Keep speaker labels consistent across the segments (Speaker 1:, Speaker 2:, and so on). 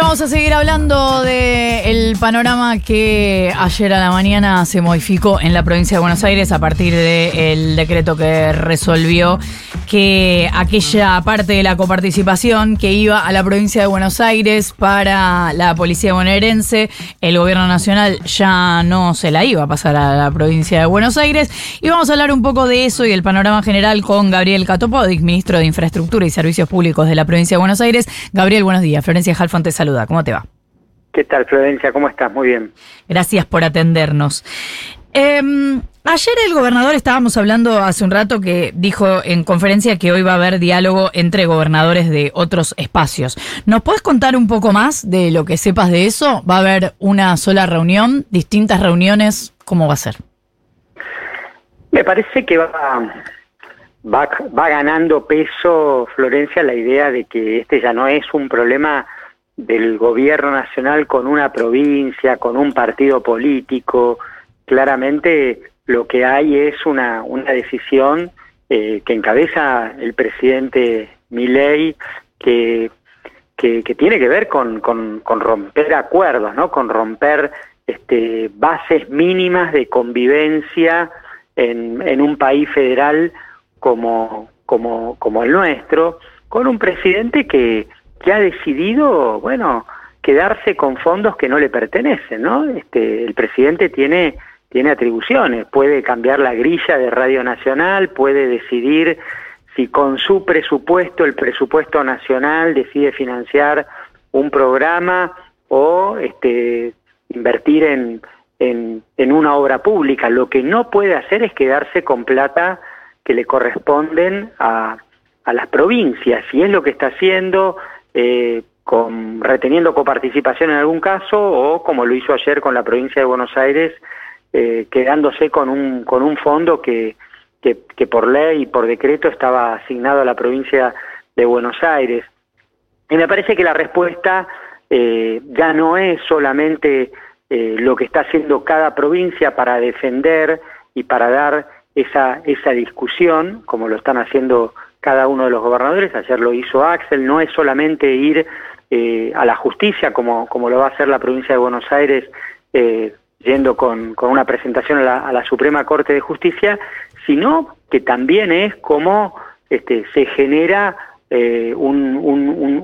Speaker 1: Vamos a seguir hablando del panorama que ayer a la mañana se modificó en la provincia de Buenos Aires a partir del decreto que resolvió que aquella parte de la coparticipación que iba a la provincia de Buenos Aires para la policía bonaerense, el gobierno nacional ya no se la iba a pasar a la provincia de Buenos Aires. Y vamos a hablar un poco de eso y el panorama general con Gabriel Catopodic, ministro de Infraestructura y Servicios Públicos de la provincia de Buenos Aires. Gabriel, buenos días. Florencia Jalfón saluda. ¿Cómo te va?
Speaker 2: ¿Qué tal, Florencia? ¿Cómo estás? Muy bien.
Speaker 1: Gracias por atendernos. Em, ayer el gobernador, estábamos hablando hace un rato, que dijo en conferencia que hoy va a haber diálogo entre gobernadores de otros espacios. ¿Nos puedes contar un poco más de lo que sepas de eso? ¿Va a haber una sola reunión, distintas reuniones? ¿Cómo va a ser?
Speaker 2: Me parece que va, va, ganando peso, Florencia, la idea de que este ya no es un problema del gobierno nacional con una provincia, con un partido político. Claramente lo que hay es una, una decisión eh, que encabeza el presidente Milei que, que, tiene que ver con, con, romper acuerdos, ¿no? con romper este, bases mínimas de convivencia en, en un país federal como, como, como el nuestro, con un presidente que, que ha decidido, bueno, quedarse con fondos que no le pertenecen, ¿no? Este, el presidente tiene tiene atribuciones, puede cambiar la grilla de Radio Nacional, puede decidir si con su presupuesto, el presupuesto nacional, decide financiar un programa o este, invertir en, en, una obra pública. Lo que no puede hacer es quedarse con plata que le corresponden a, a las provincias, y es lo que está haciendo eh, con, reteniendo coparticipación en algún caso o como lo hizo ayer con la provincia de Buenos Aires, eh, quedándose con un, con un fondo que, que, por ley y por decreto estaba asignado a la provincia de Buenos Aires. Y me parece que la respuesta eh, ya no es solamente eh, lo que está haciendo cada provincia para defender y para dar esa, esa discusión, como lo están haciendo cada uno de los gobernadores, ayer lo hizo Axel, no es solamente ir eh, a la justicia como, como lo va a hacer la provincia de Buenos Aires, yendo con, con, una presentación a la, a la, Suprema Corte de Justicia, sino que también es como este, se genera eh, un,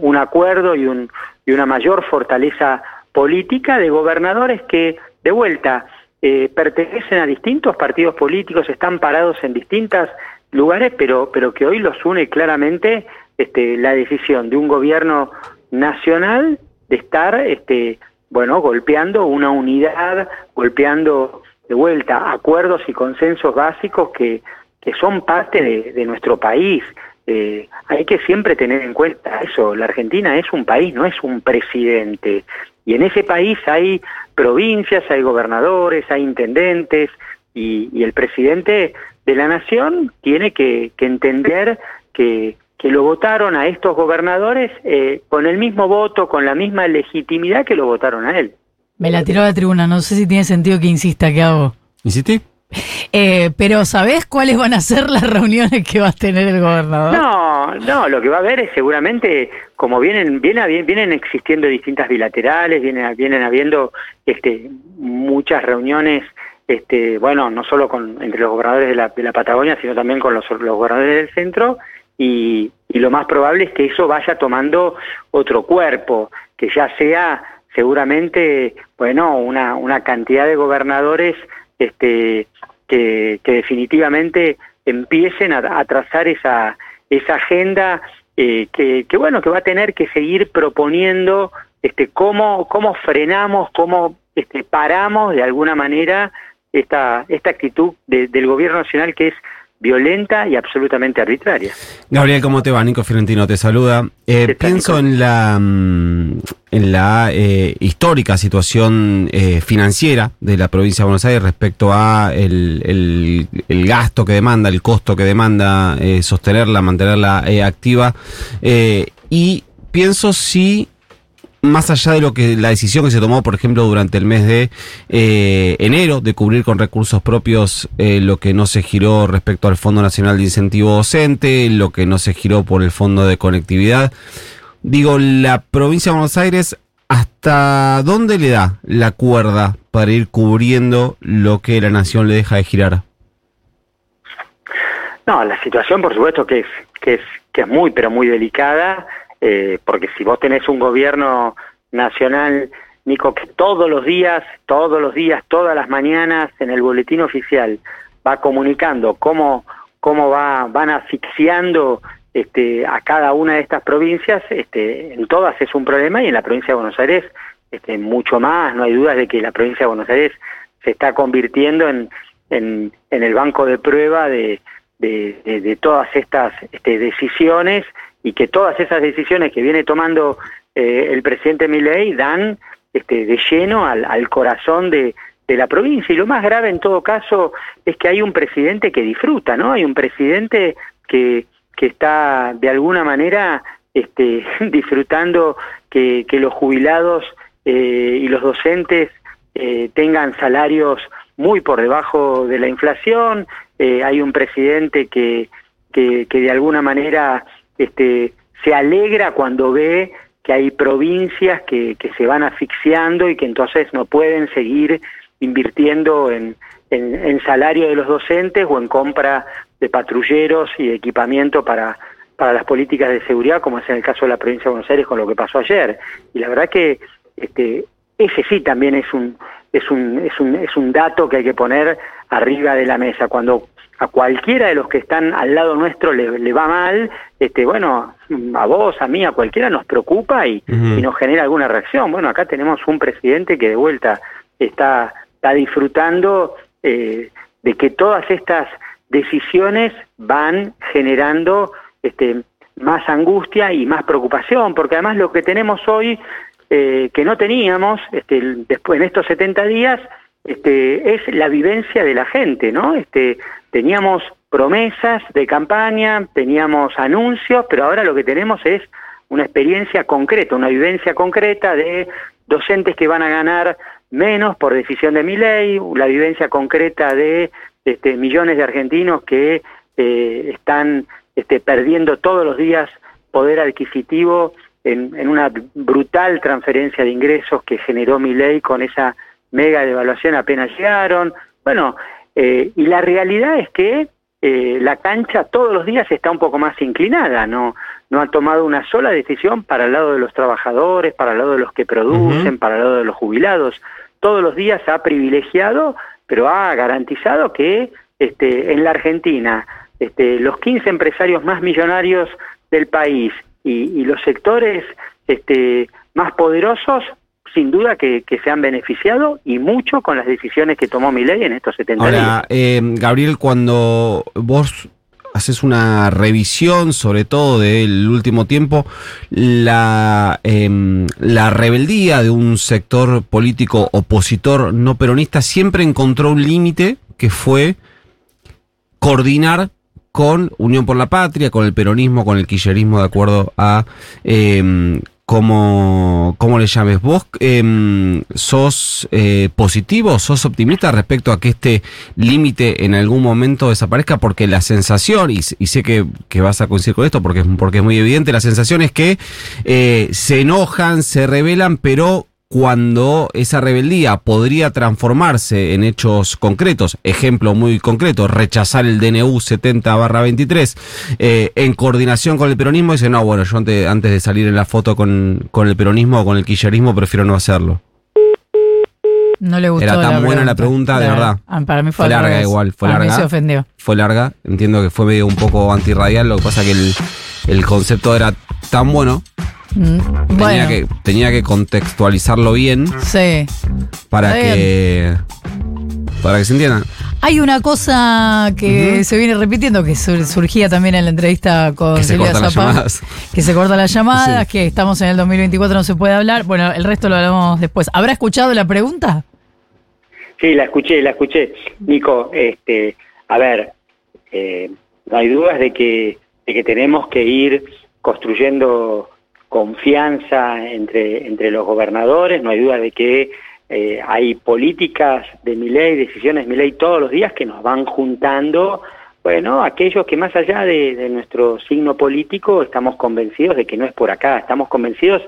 Speaker 2: un, acuerdo y, un, y una mayor fortaleza política de gobernadores que, de vuelta, eh, pertenecen a distintos partidos políticos, están parados en distintas lugares, pero, pero que hoy los une claramente este, la decisión de un gobierno nacional de estar, este, bueno, golpeando una unidad, golpeando de vuelta acuerdos y consensos básicos que, que son parte de, nuestro país. Eh, hay que siempre tener en cuenta eso, la Argentina es un país, no es un presidente. Y en ese país hay provincias, hay gobernadores, hay intendentes, y, el presidente de la nación tiene que entender que, que, lo votaron a estos gobernadores eh, con el mismo voto, con la misma legitimidad que lo votaron a él.
Speaker 1: Me la tiró a la tribuna, no sé si tiene sentido que insista, ¿qué hago?
Speaker 3: ¿Insistí?
Speaker 1: Eh, pero ¿sabés cuáles van a ser las reuniones que va a tener el gobernador?
Speaker 2: No, no, lo que va a haber es seguramente, como vienen, vienen, vienen existiendo distintas bilaterales, vienen, vienen habiendo este, muchas reuniones este, bueno, no solo con, entre los gobernadores de la, de la Patagonia, sino también con los, los gobernadores del centro, y, y, lo más probable es que eso vaya tomando otro cuerpo, que ya sea seguramente, bueno, una, una cantidad de gobernadores este, que, definitivamente empiecen a, trazar esa, esa agenda eh, que, que, bueno, que va a tener que seguir proponiendo este, cómo, cómo frenamos, cómo este, paramos de alguna manera esta, esta actitud de, del gobierno nacional que es violenta y absolutamente arbitraria.
Speaker 3: Gabriel, ¿cómo te va? Nico Fiorentino te saluda. Eh, pienso en la, mm, en la eh, histórica situación eh, financiera de la provincia de Buenos Aires respecto a el, el, el gasto que demanda, el costo que demanda sostenerla, mantenerla activa. y pienso si más allá de lo que la decisión que se tomó, por ejemplo, durante el mes de eh, enero, de cubrir con recursos propios eh, lo que no se giró respecto al Fondo Nacional de Incentivo Docente, lo que no se giró por el Fondo de Conectividad. Digo, la provincia de Buenos Aires ¿hasta dónde le da la cuerda para ir cubriendo lo que la nación le deja de girar?
Speaker 2: No, la situación por supuesto que es, que es, que es muy, pero muy delicada, eh, porque si vos tenés un gobierno nacional, Nico, que todos los días, todos los días, todas las mañanas en el boletín oficial va comunicando cómo, cómo va, van asfixiando este, a cada una de estas provincias, este, en todas es un problema y en la provincia de Buenos Aires este, mucho más, no hay dudas de que la provincia de Buenos Aires se está convirtiendo en, en, el banco de prueba de, de, todas estas este, decisiones y que todas esas decisiones que viene tomando eh, el presidente Milei dan este, de lleno al, al corazón de, de la provincia. Y lo más grave en todo caso es que hay un presidente que disfruta, ¿no? Hay un presidente que, que está de alguna manera este, disfrutando que, que los jubilados eh, y los docentes eh, tengan salarios muy por debajo de la inflación, eh, hay un presidente que, que, que, de alguna manera este, se alegra cuando ve que hay provincias que, que se van asfixiando y que entonces no pueden seguir invirtiendo en, en, en, salario de los docentes o en compra de patrulleros y equipamiento para, para las políticas de seguridad, como es en el caso de la provincia de Buenos Aires con lo que pasó ayer. Y la verdad que este, ese sí también es un, es un, es un, es un dato que hay que poner arriba de la mesa. Cuando a cualquiera de los que están al lado nuestro le, le va mal, este, bueno, a vos, a mí, a cualquiera nos preocupa y, uh -huh. y nos genera alguna reacción. Bueno, acá tenemos un presidente que de vuelta está, está disfrutando eh, de que todas estas decisiones van generando este, más angustia y más preocupación, porque además lo que tenemos hoy eh, que no teníamos este, después en estos 70 días este, es la vivencia de la gente, ¿no? Este, teníamos promesas de campaña, teníamos anuncios, pero ahora lo que tenemos es una experiencia concreta, una vivencia concreta de docentes que van a ganar menos por decisión de mi ley, la vivencia concreta de este, millones de argentinos que eh, están este, perdiendo todos los días poder adquisitivo en, en, una brutal transferencia de ingresos que generó mi ley con esa mega devaluación apenas llegaron. Bueno, eh, y la realidad es que eh, la cancha todos los días está un poco más inclinada, no, no ha tomado una sola decisión para el lado de los trabajadores, para el lado de los que producen, uh -huh. para el lado de los jubilados. Todos los días ha privilegiado, pero ha garantizado que este, en la Argentina este, los 15 empresarios más millonarios del país y, y los sectores este, más poderosos sin duda que, que, se han beneficiado y mucho con las decisiones que tomó mi ley en estos 70
Speaker 3: Ahora,
Speaker 2: días.
Speaker 3: Eh, Gabriel, cuando vos haces una revisión, sobre todo del último tiempo, la, eh, la rebeldía de un sector político opositor no peronista siempre encontró un límite que fue coordinar con Unión por la Patria, con el peronismo, con el kirchnerismo, de acuerdo a eh, cómo, cómo le llames. ¿Vos eh, sos eh, positivo, sos optimista respecto a que este límite en algún momento desaparezca? Porque la sensación, y, sé que, que, vas a coincidir con esto porque, porque es muy evidente, la sensación es que eh, se enojan, se rebelan, pero cuando esa rebeldía podría transformarse en hechos concretos, ejemplo muy concreto, rechazar el DNU 70 barra 23, eh, en coordinación con el peronismo, dice, no, bueno, yo antes, antes de salir en la foto con, con el peronismo o con el quillerismo, prefiero no hacerlo.
Speaker 1: No le gustó.
Speaker 3: Era tan la buena pregunta. la pregunta, de verdad.
Speaker 1: Ah, para mí fue,
Speaker 3: fue larga igual, fue larga.
Speaker 1: Mí se ofendió.
Speaker 3: Fue larga, entiendo que fue medio un poco antirradial, lo que pasa que el, el concepto era tan bueno
Speaker 1: Mm,
Speaker 3: tenía,
Speaker 1: bueno.
Speaker 3: que, tenía que contextualizarlo bien.
Speaker 1: Sí.
Speaker 3: Para que. Para que se entienda.
Speaker 1: Hay una cosa que uh -huh. se viene repitiendo, que surgía también en la entrevista con
Speaker 3: que
Speaker 1: Silvia
Speaker 3: se
Speaker 1: Zapá, que se cortan las llamadas, sí. que estamos en el 2024, no se puede hablar. Bueno, el resto lo hablamos después. ¿Habrá escuchado la pregunta?
Speaker 2: Sí, la escuché, la escuché. Nico, este, a ver, eh, no hay dudas de que, de que tenemos que ir construyendo confianza entre, entre los gobernadores, no hay duda de que eh, hay políticas de mi ley, decisiones de mi ley todos los días que nos van juntando, bueno, aquellos que más allá de, nuestro signo político estamos convencidos de que no es por acá, estamos convencidos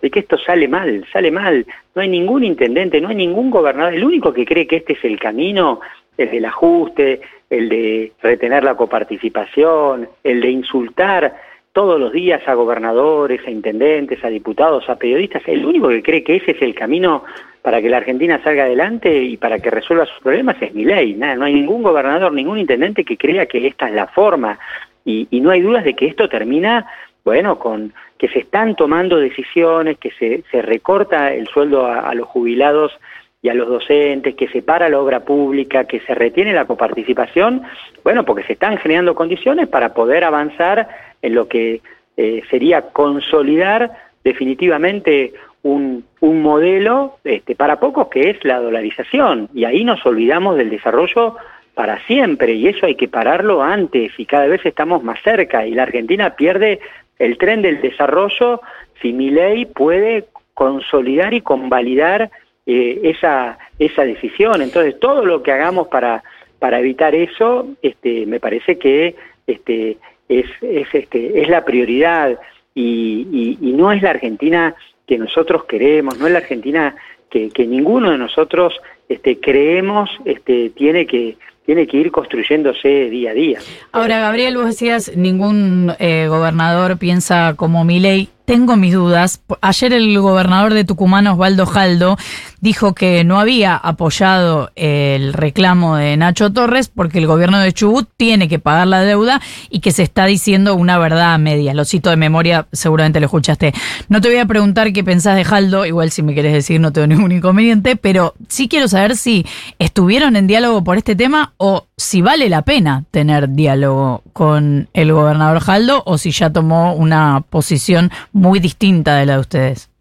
Speaker 2: de que esto sale mal, sale mal. No hay ningún intendente, no hay ningún gobernador. El único que cree que este es el camino, el del ajuste, el de retener la coparticipación, el de insultar todos los días a gobernadores, a intendentes, a diputados, a periodistas. El único que cree que ese es el camino para que la Argentina salga adelante y para que resuelva sus problemas es mi ley. No hay ningún gobernador, ningún intendente que crea que esta es la forma. Y, y no hay dudas de que esto termina bueno, con que se están tomando decisiones, que se recorta el sueldo a, los jubilados y a los docentes, que se para la obra pública, que se retiene la coparticipación, bueno, porque se están generando condiciones para poder avanzar en lo que eh, sería consolidar definitivamente un, un modelo este, para pocos que es la dolarización. Y ahí nos olvidamos del desarrollo para siempre y eso hay que pararlo antes y cada vez estamos más cerca y la Argentina pierde el tren del desarrollo si mi ley puede consolidar y convalidar eh, esa, esa decisión. Entonces, todo lo que hagamos para, para evitar eso, este, me parece que este, es, es, este, es la prioridad y, y, no es la Argentina que nosotros queremos, no es la Argentina que, que ninguno de nosotros este, creemos este, tiene que tiene que ir construyéndose día a día.
Speaker 1: Ahora, Gabriel, vos decías, ningún eh, gobernador piensa como mi ley tengo mis dudas. Ayer el gobernador de Tucumán, Osvaldo Jaldo, dijo que no había apoyado el reclamo de Nacho Torres porque el gobierno de Chubut tiene que pagar la deuda y que se está diciendo una verdad a medias. Lo cito de memoria, seguramente lo escuchaste. No te voy a preguntar qué pensás de Jaldo, igual si me quieres decir no tengo ningún inconveniente, pero sí quiero saber si estuvieron en diálogo por este tema o si vale la pena tener diálogo con el gobernador Jaldo o si ya tomó una posición muy distinta de la de ustedes.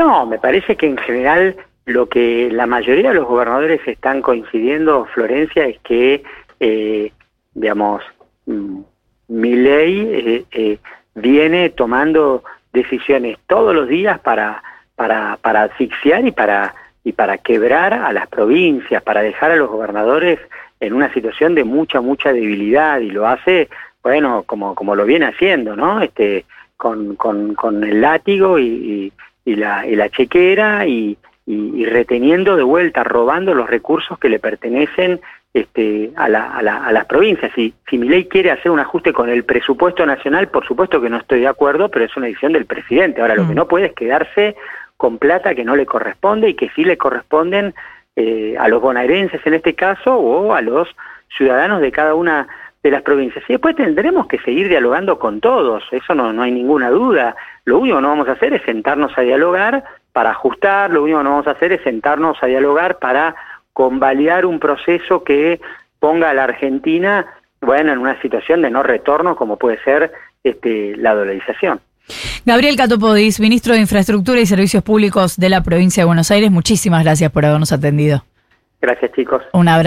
Speaker 2: No, me parece que en general lo que la mayoría de los gobernadores están coincidiendo, Florencia, es que, eh, digamos, mm, mi ley eh, eh, viene tomando decisiones todos los días para, para, para asfixiar y para, y para quebrar a las provincias, para dejar a los gobernadores en una situación de mucha, mucha debilidad y lo hace, bueno, como, como lo viene haciendo, ¿no? Este, con, con, con el látigo y, y, la, y la chequera y, y, reteniendo de vuelta, robando los recursos que le pertenecen este, a, la, a, la, a las provincias. Si, si mi ley quiere hacer un ajuste con el presupuesto nacional, por supuesto que no estoy de acuerdo, pero es una decisión del presidente. Ahora, lo que mm. no puede es quedarse con plata que no le corresponde y que sí le corresponden eh, a los bonaerenses en este caso o a los ciudadanos de cada una de las provincias. Y después tendremos que seguir dialogando con todos, eso no, no hay ninguna duda. Lo único que no vamos a hacer es sentarnos a dialogar para ajustar, lo único que no vamos a hacer es sentarnos a dialogar para convalidar un proceso que ponga a la Argentina, bueno, en una situación de no retorno como puede ser este, la dolarización.
Speaker 1: Gabriel Catopodis, ministro de Infraestructura y Servicios Públicos de la provincia de Buenos Aires, muchísimas gracias por habernos atendido.
Speaker 2: Gracias, chicos.
Speaker 1: Un abrazo.